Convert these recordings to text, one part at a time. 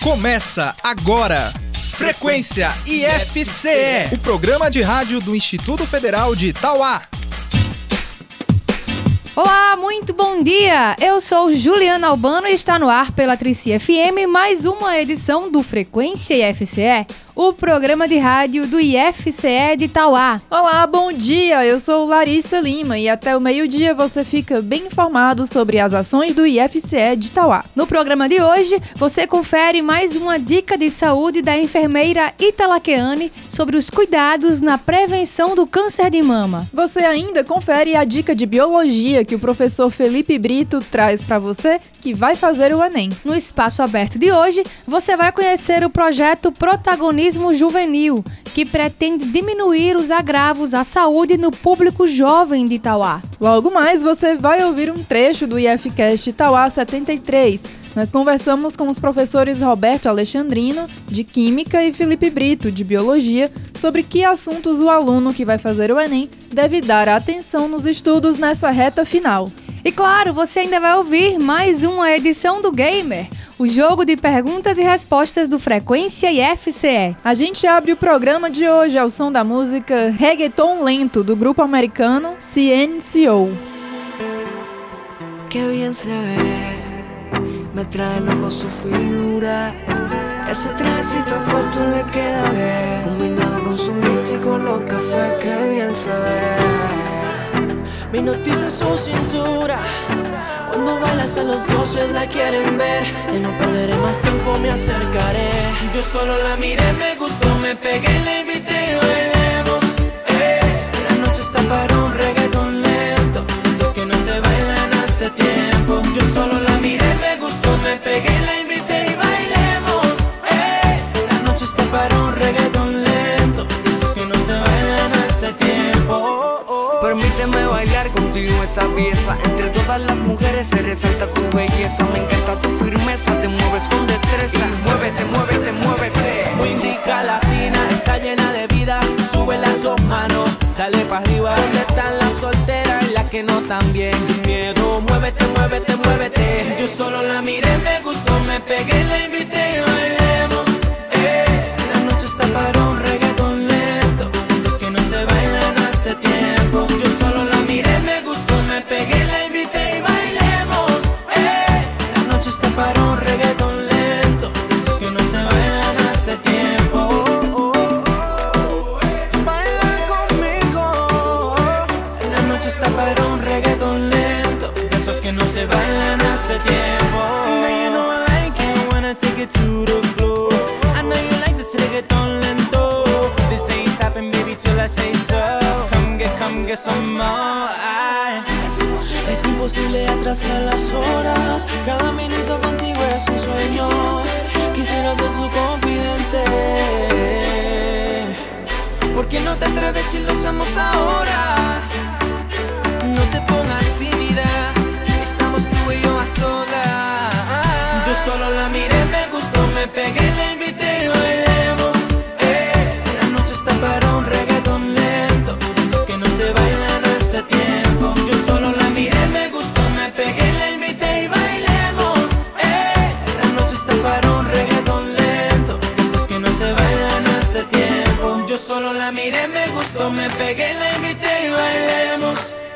Começa agora. Frequência IFCE, o programa de rádio do Instituto Federal de Itauá. Olá, muito bom dia! Eu sou Juliana Albano e está no ar pela Trici FM mais uma edição do Frequência IFCE, o programa de rádio do IFCE de Tauá. Olá, bom dia! Eu sou Larissa Lima e até o meio-dia você fica bem informado sobre as ações do IFCE de Tauá. No programa de hoje, você confere mais uma dica de saúde da enfermeira Italaqueane sobre os cuidados na prevenção do câncer de mama. Você ainda confere a dica de biologia que o professor Felipe Brito traz para você que vai fazer o Enem. No espaço aberto de hoje, você vai conhecer o projeto Protagonismo Juvenil, que pretende diminuir os agravos à saúde no público jovem de Itauá. Logo mais, você vai ouvir um trecho do IFCast Itauá 73. Nós conversamos com os professores Roberto Alexandrino, de Química, e Felipe Brito, de Biologia, sobre que assuntos o aluno que vai fazer o Enem deve dar atenção nos estudos nessa reta final. E claro, você ainda vai ouvir mais uma edição do Gamer, o jogo de perguntas e respostas do Frequência e FCE. A gente abre o programa de hoje ao som da música Reggaeton Lento, do grupo americano CNCO. Que bien se ve, me trae loco su figura. Ese trajecito corto le queda bien, combinado con su mix y con los cafés, que bien se ve. Me noticia su cintura. Cuando baila hasta los dioses la quieren ver. Ya no perderé más tiempo, me acercaré. Yo solo la miré, me gustó, me pegué, la invité bailemos. Eh. La noche está para un reggaeton lento. Esos que no se bailan hace tiempo. Entre todas las mujeres se resalta tu belleza. Me encanta tu firmeza, te mueves con destreza. Muévete, muévete, muévete. Muy indica latina, está llena de vida. Sube las dos manos, dale para arriba. ¿Dónde están las solteras y las que no tan bien? Sin miedo, muévete, muévete, muévete. Yo solo la miré, me gustó, me pegué, la invité y bailemos. Eh, la noche está para un reggaeton lento. Esos que no se bailan hace tiempo. Yo solo la miré, me para un reggaeton lento. Esos que no se bailan hace tiempo. Now you know I like it when I take it to the floor. I know you like this reggaeton lento. This ain't stopping, baby, till I say so. Come get, come get some more. Es imposible atrasar las horas. Cada minuto contigo es un sueño. Quisiera ser su confidente. ¿Por qué no te atreves si lo hacemos ahora? Te pongas tímida. Estamos tú y yo a solas. Yo solo la miré, me gustó, me pegué, la invité y bailemos. Eh, la noche está para un reggaeton lento. Esos que no se bailan hace tiempo. Yo solo la miré, me gustó, me pegué, la invité y bailemos. Eh, la noche está para un reggaeton lento. Esos que no se bailan hace tiempo. Yo solo la miré, me gustó, me pegué, la invité y bailemos.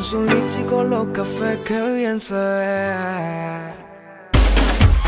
con su qué bien se.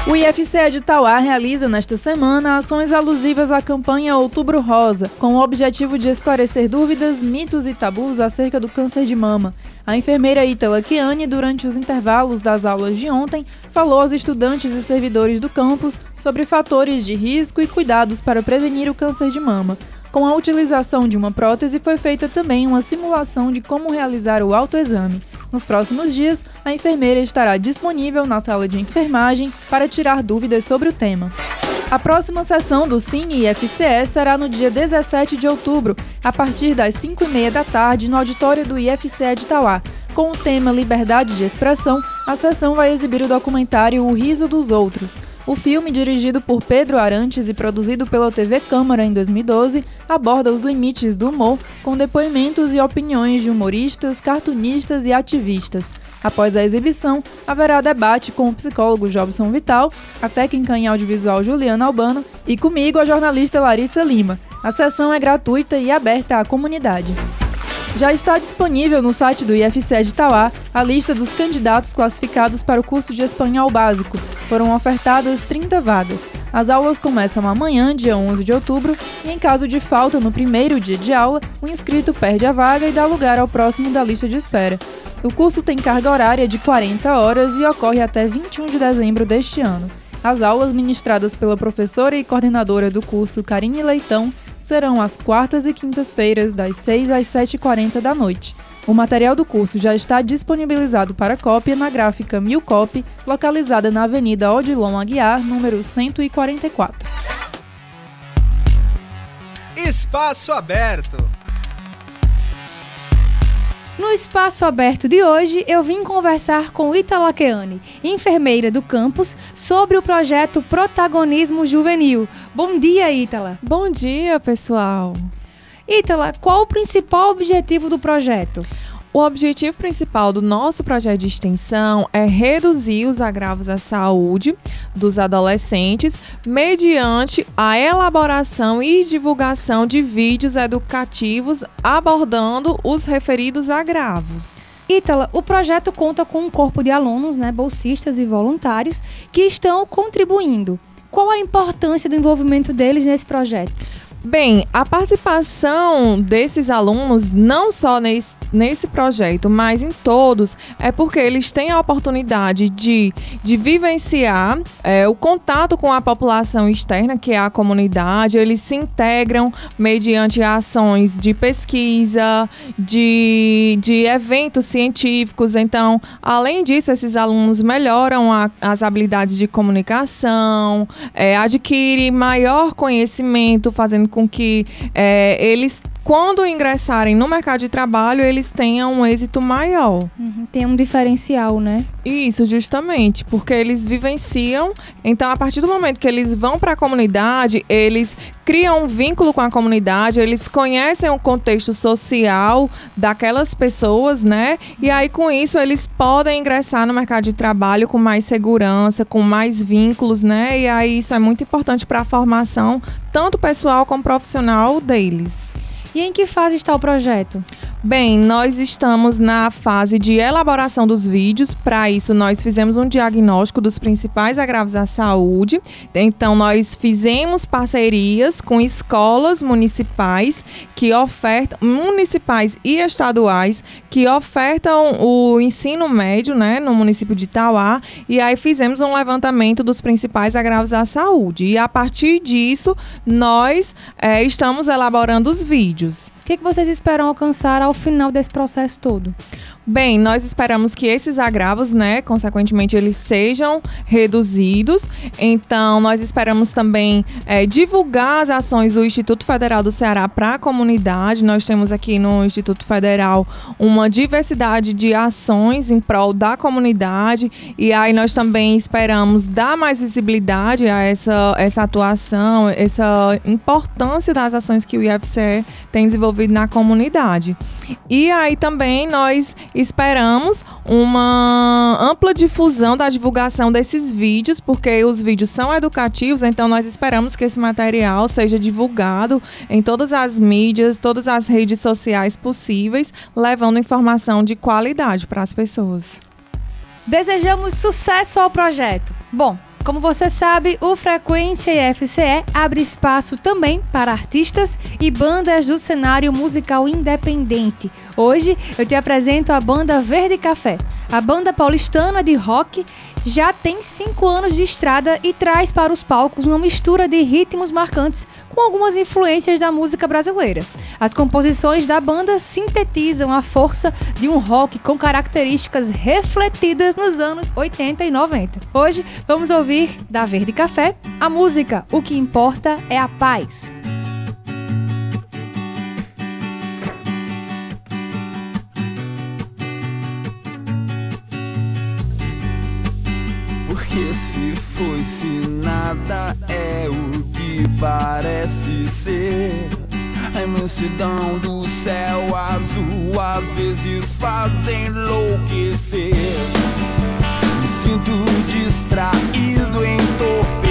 O IFCE de Tauá realiza nesta semana ações alusivas à campanha Outubro Rosa, com o objetivo de esclarecer dúvidas, mitos e tabus acerca do câncer de mama. A enfermeira Itala Kiane, durante os intervalos das aulas de ontem, falou aos estudantes e servidores do campus sobre fatores de risco e cuidados para prevenir o câncer de mama. Com a utilização de uma prótese, foi feita também uma simulação de como realizar o autoexame. Nos próximos dias, a enfermeira estará disponível na sala de enfermagem para tirar dúvidas sobre o tema. A próxima sessão do Cine IFCE será no dia 17 de outubro, a partir das 5h30 da tarde, no auditório do IFCE de Tauá. Com o tema Liberdade de Expressão, a sessão vai exibir o documentário O Riso dos Outros. O filme, dirigido por Pedro Arantes e produzido pela TV Câmara em 2012, aborda os limites do humor com depoimentos e opiniões de humoristas, cartunistas e ativistas. Após a exibição, haverá debate com o psicólogo Jobson Vital, a técnica em audiovisual Juliana Albano e comigo, a jornalista Larissa Lima. A sessão é gratuita e aberta à comunidade. Já está disponível no site do IFCE de Tauá a lista dos candidatos classificados para o curso de espanhol básico. Foram ofertadas 30 vagas. As aulas começam amanhã, dia 11 de outubro, e em caso de falta no primeiro dia de aula, o inscrito perde a vaga e dá lugar ao próximo da lista de espera. O curso tem carga horária de 40 horas e ocorre até 21 de dezembro deste ano. As aulas ministradas pela professora e coordenadora do curso, Karine Leitão, serão às quartas e quintas-feiras, das 6 às 7h40 da noite. O material do curso já está disponibilizado para cópia na gráfica Milcop, localizada na Avenida Odilon Aguiar, número 144. Espaço Aberto. No espaço aberto de hoje, eu vim conversar com Itala Keane, enfermeira do campus, sobre o projeto Protagonismo Juvenil. Bom dia, Itala. Bom dia, pessoal. Itala, qual o principal objetivo do projeto? O objetivo principal do nosso projeto de extensão é reduzir os agravos à saúde dos adolescentes mediante a elaboração e divulgação de vídeos educativos abordando os referidos agravos. Ítala, o projeto conta com um corpo de alunos, né, bolsistas e voluntários, que estão contribuindo. Qual a importância do envolvimento deles nesse projeto? Bem, a participação desses alunos, não só nesse, nesse projeto, mas em todos, é porque eles têm a oportunidade de, de vivenciar é, o contato com a população externa, que é a comunidade, eles se integram mediante ações de pesquisa, de, de eventos científicos. Então, além disso, esses alunos melhoram a, as habilidades de comunicação, é, adquirem maior conhecimento, fazendo com que é, eles quando ingressarem no mercado de trabalho, eles tenham um êxito maior. Uhum, tem um diferencial, né? Isso, justamente, porque eles vivenciam. Então, a partir do momento que eles vão para a comunidade, eles criam um vínculo com a comunidade, eles conhecem o contexto social daquelas pessoas, né? E aí, com isso, eles podem ingressar no mercado de trabalho com mais segurança, com mais vínculos, né? E aí, isso é muito importante para a formação, tanto pessoal como profissional deles. E em que fase está o projeto? Bem, nós estamos na fase de elaboração dos vídeos. Para isso, nós fizemos um diagnóstico dos principais agravos à saúde. Então, nós fizemos parcerias com escolas municipais que ofertam, municipais e estaduais, que ofertam o ensino médio, né, no município de Itauá. E aí fizemos um levantamento dos principais agravos à saúde. E a partir disso, nós é, estamos elaborando os vídeos. Que, que vocês esperam alcançar ao final desse processo todo? Bem, nós esperamos que esses agravos, né, consequentemente, eles sejam reduzidos. Então, nós esperamos também é, divulgar as ações do Instituto Federal do Ceará para a comunidade. Nós temos aqui no Instituto Federal uma diversidade de ações em prol da comunidade. E aí nós também esperamos dar mais visibilidade a essa, essa atuação, essa importância das ações que o IFCE tem desenvolvido na comunidade. E aí também nós esperamos uma ampla difusão da divulgação desses vídeos, porque os vídeos são educativos, então nós esperamos que esse material seja divulgado em todas as mídias, todas as redes sociais possíveis, levando informação de qualidade para as pessoas. Desejamos sucesso ao projeto. Bom, Como você sabe, o Frequência IFCE abre espaço também para artistas e bandas do cenário musical independente. Hoje eu te apresento a banda Verde Café. A banda paulistana de rock já tem cinco anos de estrada e traz para os palcos uma mistura de ritmos marcantes com algumas influências da música brasileira. As composições da banda sintetizam a força de um rock com características refletidas nos anos 80 e 90. Hoje vamos ouvir da Verde Café a música O que importa é a paz. Porque se foi, se nada é o que parece ser. A imensidão do céu azul às vezes faz enlouquecer. Me sinto distraído, entorpecido.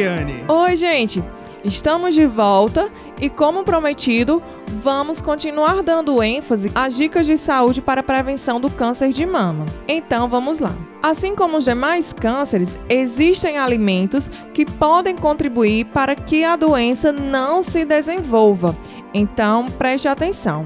Keane. Oi, gente! Estamos de volta e, como prometido, vamos continuar dando ênfase às dicas de saúde para a prevenção do câncer de mama. Então, vamos lá. Assim como os demais cânceres, existem alimentos que podem contribuir para que a doença não se desenvolva. Então, preste atenção.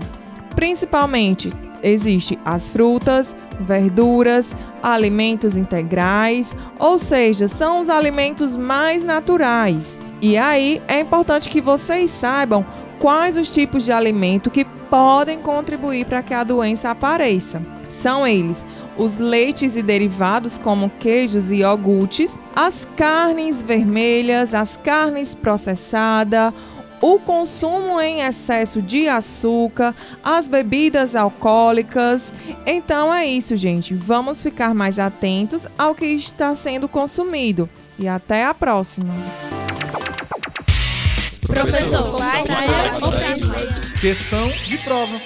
Principalmente, existe as frutas, verduras, alimentos integrais, ou seja, são os alimentos mais naturais. E aí é importante que vocês saibam quais os tipos de alimento que podem contribuir para que a doença apareça. São eles os leites e derivados, como queijos e iogurtes, as carnes vermelhas, as carnes processadas, o consumo em excesso de açúcar, as bebidas alcoólicas. Então é isso, gente. Vamos ficar mais atentos ao que está sendo consumido. E até a próxima. Professor, Questão de prova.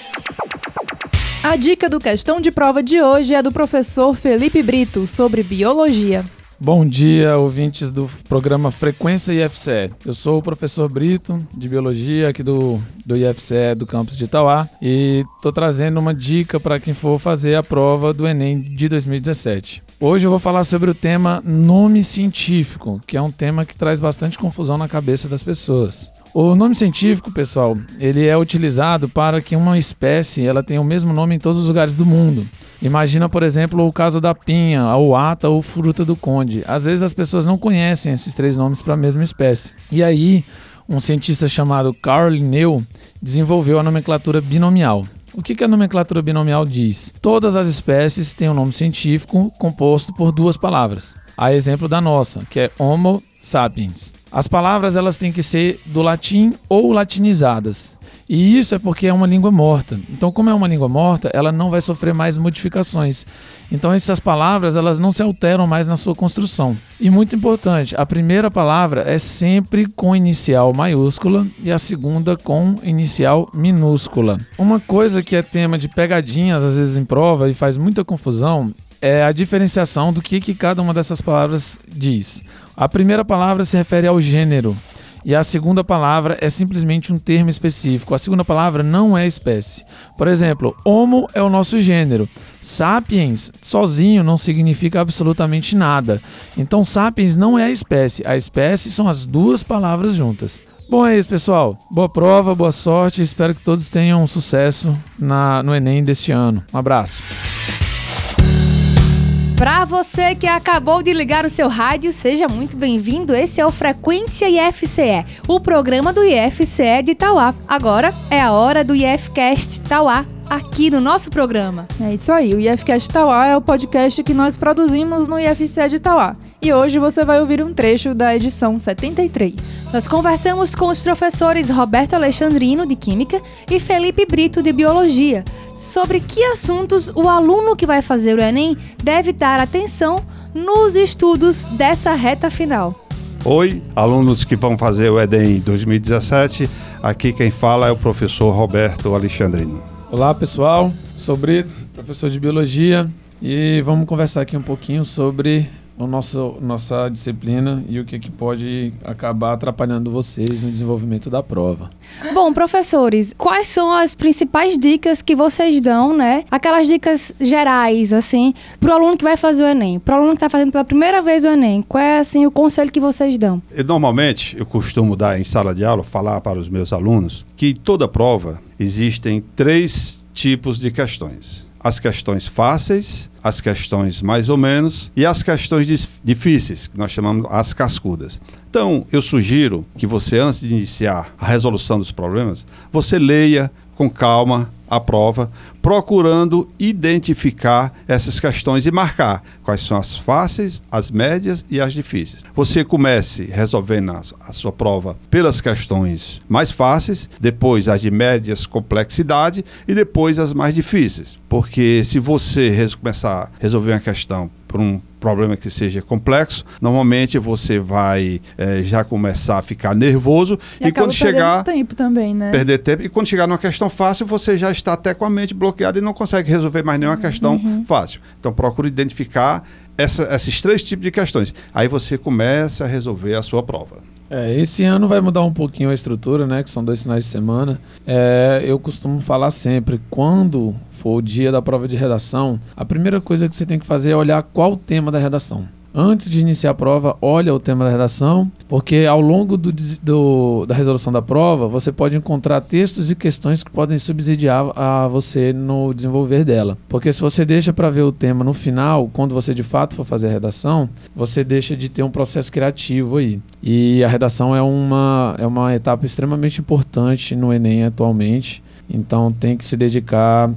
A dica do questão de prova de hoje é do professor Felipe Brito sobre biologia. Bom dia, ouvintes do programa Frequência IFCE. Eu sou o professor Brito, de Biologia, aqui do, do IFCE do campus de Itauá, e estou trazendo uma dica para quem for fazer a prova do Enem de 2017. Hoje eu vou falar sobre o tema nome científico, que é um tema que traz bastante confusão na cabeça das pessoas. O nome científico, pessoal, ele é utilizado para que uma espécie ela tenha o mesmo nome em todos os lugares do mundo. Imagina, por exemplo, o caso da pinha, a uata ou fruta do conde. Às vezes as pessoas não conhecem esses três nomes para a mesma espécie. E aí, um cientista chamado Carl Linneu desenvolveu a nomenclatura binomial. O que que a nomenclatura binomial diz? Todas as espécies têm um nome científico composto por duas palavras. A exemplo da nossa, que é Homo sapiens. As palavras elas têm que ser do latim ou latinizadas. E isso é porque é uma língua morta. Então, como é uma língua morta, ela não vai sofrer mais modificações. Então, essas palavras elas não se alteram mais na sua construção. E muito importante, a primeira palavra é sempre com inicial maiúscula e a segunda com inicial minúscula. Uma coisa que é tema de pegadinhas às vezes em prova e faz muita confusão é a diferenciação do que, que cada uma dessas palavras diz. A primeira palavra se refere ao gênero e a segunda palavra é simplesmente um termo específico. A segunda palavra não é espécie. Por exemplo, Homo é o nosso gênero. Sapiens sozinho não significa absolutamente nada. Então, sapiens não é a espécie. A espécie são as duas palavras juntas. Bom, é isso, pessoal. Boa prova, boa sorte. Espero que todos tenham sucesso na, no Enem deste ano. Um abraço. Para você que acabou de ligar o seu rádio, seja muito bem-vindo. Esse é o Frequência IFCE, o programa do IFCE de Tauá. Agora é a hora do IFCast Tauá, aqui no nosso programa. É isso aí, o IFCast Tauá é o podcast que nós produzimos no IFCE de Tauá. E hoje você vai ouvir um trecho da edição 73. Nós conversamos com os professores Roberto Alexandrino, de Química, e Felipe Brito, de Biologia, sobre que assuntos o aluno que vai fazer o Enem deve dar atenção nos estudos dessa reta final. Oi, alunos que vão fazer o Enem 2017. Aqui quem fala é o professor Roberto Alexandrino. Olá, pessoal. Sou Brito, professor de Biologia, e vamos conversar aqui um pouquinho sobre o nosso, nossa disciplina e o que, que pode acabar atrapalhando vocês no desenvolvimento da prova. Bom, professores, quais são as principais dicas que vocês dão, né? Aquelas dicas gerais, assim, pro aluno que vai fazer o Enem, pro aluno que está fazendo pela primeira vez o Enem. Qual é, assim, o conselho que vocês dão? E, normalmente, eu costumo dar em sala de aula, falar para os meus alunos, que em toda prova existem três tipos de questões. As questões fáceis, as questões mais ou menos e as questões difíceis, que nós chamamos as cascudas. Então, eu sugiro que você, antes de iniciar a resolução dos problemas, você leia com calma a prova, procurando identificar essas questões e marcar quais são as fáceis, as médias e as difíceis. Você comece resolvendo a, sua prova pelas questões mais fáceis, depois as de médias complexidade e depois as mais difíceis. Porque se você começar a resolver uma questão por um problema que seja complexo, normalmente você vai eh, já começar a ficar nervoso E, e, quando chegar tempo também, né? perder tempo. E quando chegar numa questão fácil, você já está até com a mente bloqueada e não consegue resolver mais nenhuma questão fácil. Então, procure identificar essa- esses três tipos de questões. Aí você começa a resolver a sua prova. É, esse ano vai mudar um pouquinho a estrutura, né? Que são dois finais de semana. É, eu costumo falar sempre, quando for o dia da prova de redação, a primeira coisa que você tem que fazer é olhar qual o tema da redação. Antes de iniciar a prova, olha o tema da redação, porque ao longo do, do- da resolução da prova, você pode encontrar textos e questões que podem subsidiar a você no desenvolver dela. Porque se você deixa para ver o tema no final, quando você de fato for fazer a redação, você deixa de ter um processo criativo aí. E a redação é uma, é uma etapa extremamente importante no Enem atualmente. Então tem que se dedicar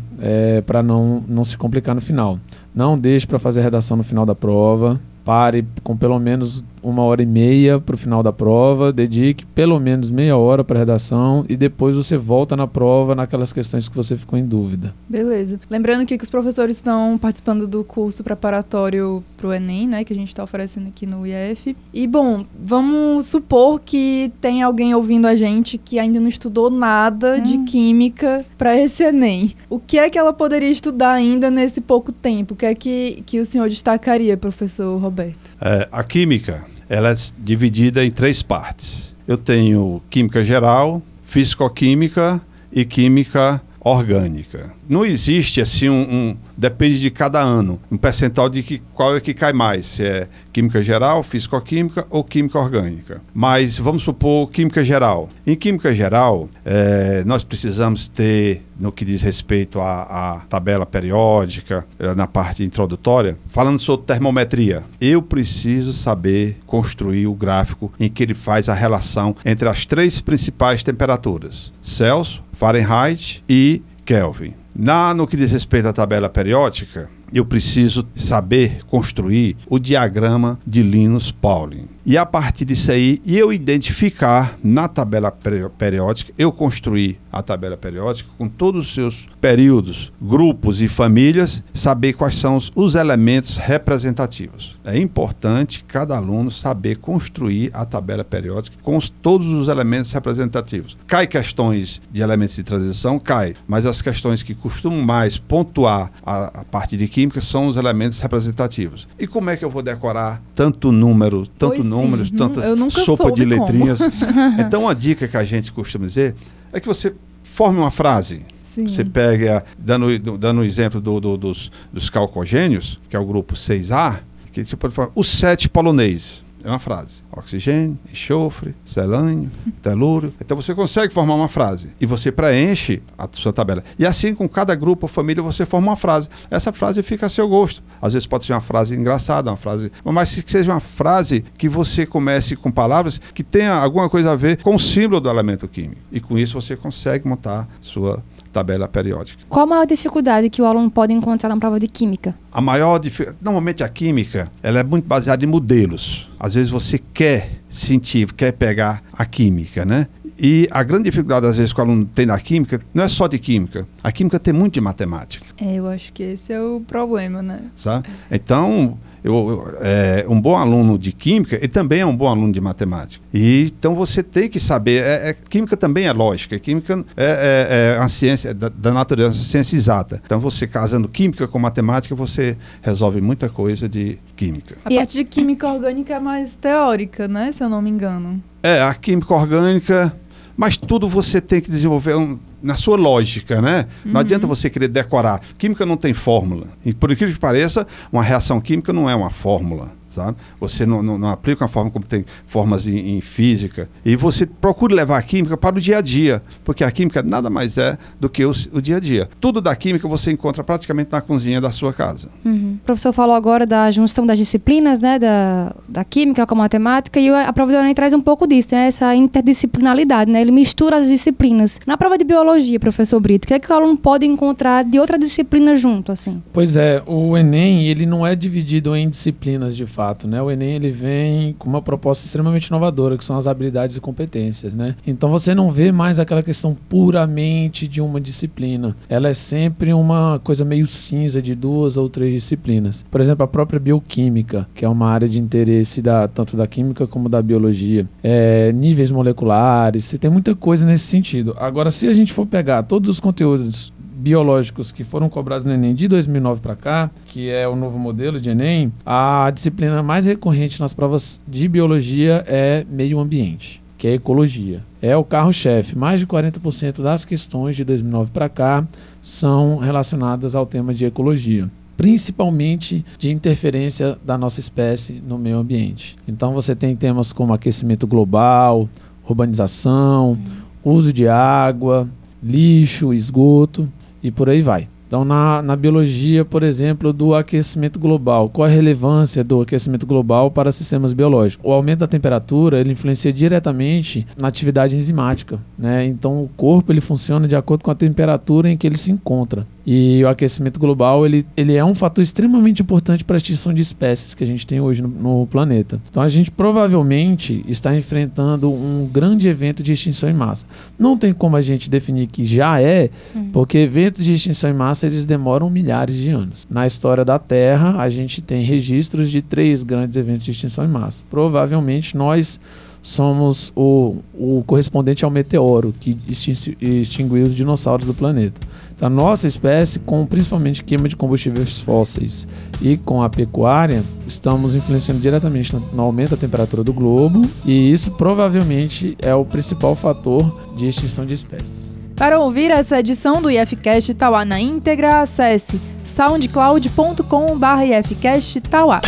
para não, não se complicar no final. Não deixe para fazer a redação no final da prova. Pare com pelo menos uma hora e meia para o final da prova, dedique pelo menos meia hora para a redação e depois você volta na prova naquelas questões que você ficou em dúvida. Beleza. Lembrando aqui que os professores estão participando do curso preparatório para o Enem, né? Que a gente está oferecendo aqui no IF. E, bom, vamos supor que tem alguém ouvindo a gente que ainda não estudou nada de química para esse Enem. O que é que ela poderia estudar ainda nesse pouco tempo? O que é que, que o senhor destacaria, professor Roberto? É, a química ela é dividida em três partes. Eu tenho química geral, fisicoquímica e química orgânica. Não existe assim um, um- depende de cada ano, um percentual de que qual é que cai mais, se é química geral, fisicoquímica ou química orgânica. Mas vamos supor química geral. Em química geral, eh, nós precisamos ter no que diz respeito à, à tabela periódica, eh, na parte introdutória, falando sobre termometria. Eu preciso saber construir o gráfico em que ele faz a relação entre as três principais temperaturas: Celsius, Fahrenheit e Kelvin. Na, no que diz respeito à tabela periódica, eu preciso saber construir o diagrama de Linus Pauling. E a partir disso aí, eu identificar na tabela peri- periódica, eu construir a tabela periódica com todos os seus períodos, grupos e famílias, saber quais são os, os elementos representativos. É importante cada aluno saber construir a tabela periódica com os- todos os elementos representativos. Cai questões de elementos de transição, cai, mas as questões que costumam mais pontuar a, a parte de química são os elementos representativos. E como é que eu vou decorar tanto número, tanto Pois números, nu- tantas sopa de como. letrinhas? então, uma dica que a gente costuma dizer é que você forme uma frase. Sim. Você pega, dando, dando o exemplo do- do- dos, dos calcogênios, que é o grupo 6A, que você pode falar, o sete polonês. É uma frase. Oxigênio, enxofre, selânio, telúrio. Então você consegue formar uma frase. E você preenche a sua tabela. E assim, com cada grupo ou família, você forma uma frase. Essa frase fica a seu gosto. Às vezes pode ser uma frase engraçada, uma frase. Mas que seja uma frase que você comece com palavras que tenha alguma coisa a ver com o símbolo do elemento químico. E com isso você consegue montar sua tabela periódica. Qual a maior dificuldade que o aluno pode encontrar na prova de química? A maior dificuldade. Normalmente a química ela é muito baseada em modelos. Às vezes você quer sentir, quer pegar a química, né? E a grande dificuldade, às vezes, que o aluno tem na química, não é só de química. A química tem muito de matemática, É, eu acho que esse é o problema, né? sabe? Então, eu, é, um bom aluno de química, ele também é um bom aluno de matemática. E, então você tem que saber. é- é- química também é lógica. Química é, é, é uma ciência da, da natureza, uma ciência exata. Então, você casando química com matemática, você resolve muita coisa de química. A E- parte de química orgânica é mais teórica, né? Se eu não me engano. É, a química orgânica, mas tudo você tem que desenvolver um- na sua lógica, né? Não adianta você querer decorar. Química não tem fórmula. E por incrível que pareça, uma reação química não é uma fórmula. Sabe? Você não, não- não aplica uma forma como tem formas em, em física. E você procura levar a química para o dia a dia, porque a química nada mais é do que o, o dia a dia. Tudo da química você encontra praticamente na cozinha da sua casa. Uhum. O professor falou agora da junção das disciplinas, né? Da, da química com a matemática, e a prova do Enem traz um pouco disso, né? Essa interdisciplinaridade, né? Ele mistura as disciplinas. Na prova de biologia, professor Brito, o que é que o aluno pode encontrar de outra disciplina junto, assim? Pois é, o Enem, ele não é dividido em disciplinas de fato, né? O Enem, ele vem com uma proposta extremamente inovadora, que são as habilidades e competências, né? Então você não vê mais aquela questão puramente de uma disciplina. Ela é sempre uma coisa meio cinza de duas ou três disciplinas. Por exemplo, a própria bioquímica, que é uma área de interesse da, tanto da química como da biologia. É, níveis moleculares, você tem muita coisa nesse sentido. Agora, se a gente for pegar todos os conteúdos biológicos que foram cobrados no Enem de 2009 para cá, que é o novo modelo de Enem, a disciplina mais recorrente nas provas de biologia é meio ambiente, que é ecologia. É o carro-chefe. Mais de 40% das questões de 2009 para cá são relacionadas ao tema de ecologia principalmente de interferência da nossa espécie no meio ambiente. Então você tem temas como aquecimento global, urbanização, uso de água, lixo, esgoto e por aí vai. Então, na, na biologia, por exemplo, do aquecimento global, qual a relevância do aquecimento global para sistemas biológicos? O aumento da temperatura ele influencia diretamente na atividade enzimática, né? Então, o corpo ele funciona de acordo com a temperatura em que ele se encontra. E o aquecimento global ele, ele é um fator extremamente importante para a extinção de espécies que a gente tem hoje no, no planeta. Então, a gente provavelmente está enfrentando um grande evento de extinção em massa. Não tem como a gente definir que já é, porque eventos de extinção em massa eles demoram milhares de anos. Na história da Terra, a gente tem registros de três grandes eventos de extinção em massa. Provavelmente nós somos o, o correspondente ao meteoro que extin- extinguiu os dinossauros do planeta. Então, a nossa espécie, com principalmente queima de combustíveis fósseis e com a pecuária, estamos influenciando diretamente no, no aumento da temperatura do globo e isso provavelmente é o principal fator de extinção de espécies. Para ouvir essa edição do IFCast Tauá na íntegra, acesse soundcloud.com.br IFCast Tauá.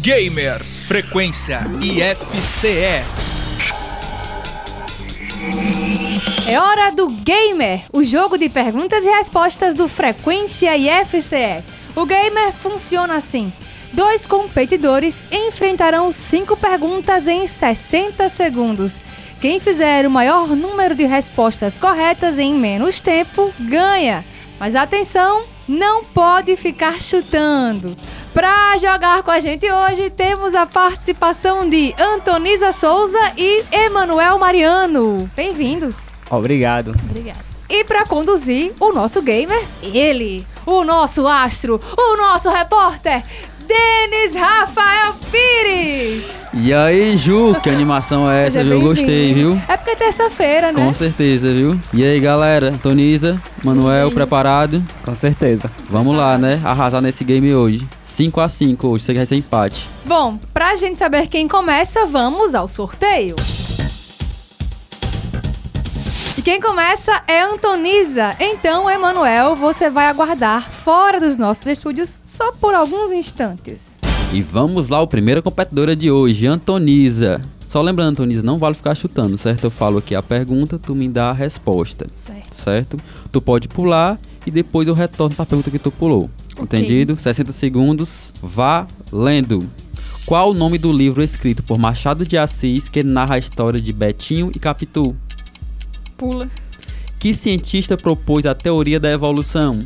Gamer Frequência IFCE. É hora do Gamer, o jogo de perguntas e respostas do Frequência IFCE. O Gamer funciona assim. Dois competidores enfrentarão cinco perguntas em 60 segundos. Quem fizer o maior número de respostas corretas em menos tempo ganha. Mas atenção, não pode ficar chutando. Para jogar com a gente hoje, temos a participação de Antonisa Souza e Emanuel Mariano. Bem-vindos. Obrigado. Obrigada. E para conduzir o nosso gamer, ele, o nosso astro, o nosso repórter, Denis Rafael Pires. E aí, Ju, que animação é essa, bem-vindo. Gostei, viu? É porque é terça-feira, né? Com certeza, viu? E aí, galera? Toniza, Manuel, Isso. preparado? Com certeza. Vamos lá, né? Arrasar nesse game hoje. 5 a 5 hoje, que vai ser empate. Bom, pra gente saber quem começa, vamos ao sorteio. E quem começa é Antonisa. Então, Emanuel, você vai aguardar fora dos nossos estúdios só por alguns instantes. E vamos lá, o primeira competidora de hoje, Antonisa. Só lembrando, Antonisa, não vale ficar chutando, certo? Eu falo aqui a pergunta, tu me dá a resposta, Certo. certo? Tu pode pular e depois eu retorno pra pergunta que tu pulou. Entendido? 60 segundos, valendo. Qual o nome do livro escrito por Machado de Assis que narra a história de Betinho e Capitu? Pula. Que cientista propôs a teoria da evolução?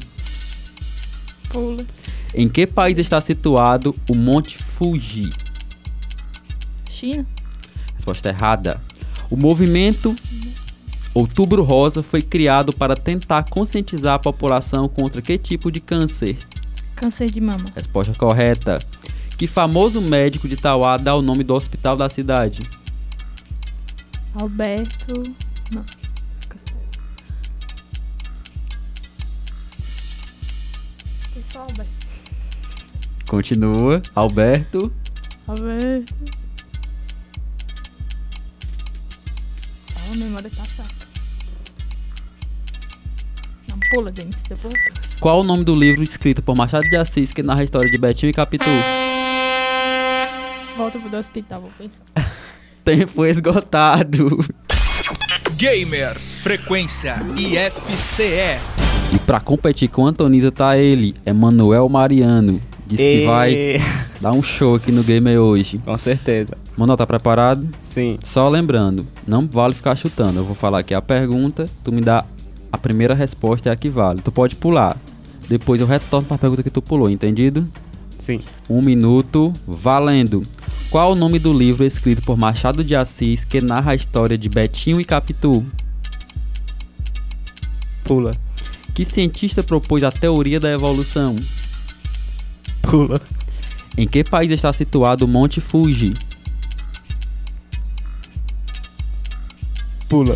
Pula. Em que país está situado o Monte Fuji? China. Resposta errada. O movimento Outubro Rosa foi criado para tentar conscientizar a população contra que tipo de câncer? Câncer de mama. Resposta correta. Que famoso médico de Tauá dá o nome do hospital da cidade? Alberto. Não. Só Alberto. Continua. Alberto. Alberto. Ah, a memória tá fraca. Não, pula, Denis. Depois eu penso. Qual o nome do livro escrito por Machado de Assis que narra a história de Betinho e Capitu? Volta pro hospital, vou pensar. Tempo esgotado. Gamer Frequência IFCE. Pra competir com a Antonisa tá ele, Emanuel Mariano. Diz que E- vai dar um show aqui no Gamer hoje. Com certeza. Manuel, tá preparado? Sim. Só lembrando, não vale ficar chutando. Eu vou falar aqui a pergunta, tu me dá a primeira resposta é a que vale. Tu pode pular. Depois eu retorno pra pergunta que tu pulou, entendido? Sim. Um minuto, valendo. Qual o nome do livro escrito por Machado de Assis que narra a história de Betinho e Capitu? Pula. Que cientista propôs a teoria da evolução? Pula. Em que país está situado o Monte Fuji? Pula.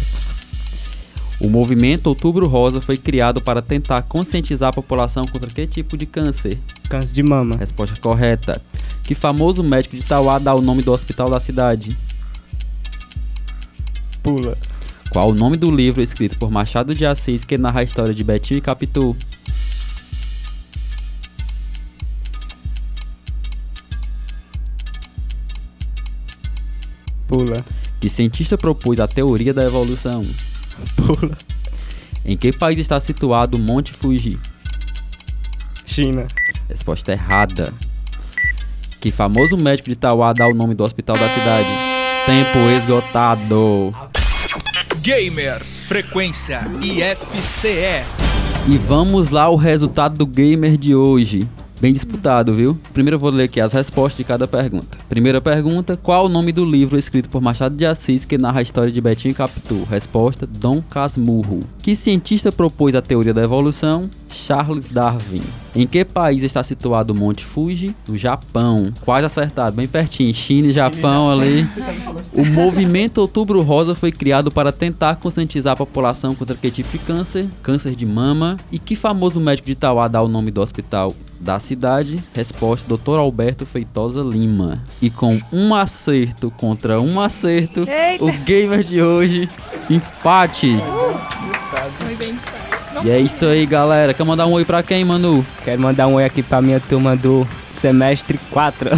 O movimento Outubro Rosa foi criado para tentar conscientizar a população contra que tipo de câncer? Câncer de mama. Resposta correta. Que famoso médico de Tauá dá o nome do hospital da cidade? Pula. Qual o nome do livro escrito por Machado de Assis que narra a história de Betinho e Capitu? Pula. Que cientista propôs a teoria da evolução? Pula. Em que país está situado o Monte Fuji? China. Resposta errada. Que famoso médico de Tauá dá o nome do hospital da cidade? Tempo esgotado. Gamer Frequência IFCE. E vamos lá o resultado do gamer de hoje. Bem disputado, viu? Primeiro eu vou ler aqui as respostas de cada pergunta. Primeira pergunta: Qual o nome do livro escrito por Machado de Assis que narra a história de Betinho Capitu? Resposta: Dom Casmurro. Que cientista propôs a teoria da evolução? Charles Darwin. Em que país está situado o Monte Fuji? No Japão. Quase acertado, bem pertinho. China e Japão ali. O movimento Outubro Rosa foi criado para tentar conscientizar a população contra que tipo de câncer? Câncer de mama. E que famoso médico de Tauá dá o nome do hospital da cidade? Resposta: Dr. Alberto Feitosa Lima. E com um acerto contra um acerto, Eita. o gamer de hoje empate. E é isso aí, galera. Quer mandar um oi pra quem, Manu? Quero mandar um oi aqui pra minha turma do semestre 4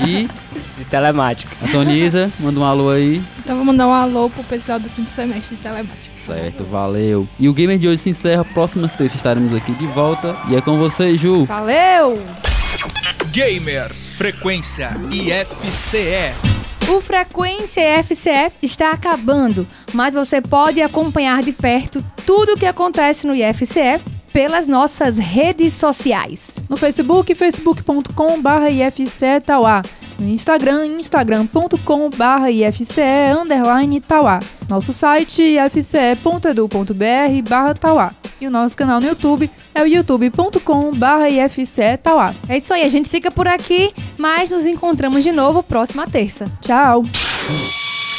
De de telemática. Antoniza, manda um alô aí. Então vou mandar um alô pro pessoal do quinto semestre de telemática. Certo, valeu. E o Gamer de hoje se encerra. Próxima terça estaremos aqui de volta. E é com você, Ju. Valeu! Gamer Frequência IFCE. O Frequência FCE está acabando, mas você pode acompanhar de perto tudo o que acontece no IFCE pelas nossas redes sociais. No Facebook, facebook.com.br IFCE Tauá. No Instagram, instagram.com.br IFCE underline Tauá. Nosso site, ifce.edu.br barra Tauá. E o nosso canal no YouTube é o youtube.com.br IFCE Tauá. É isso aí, a gente fica por aqui, mas nos encontramos de novo próxima terça. Tchau!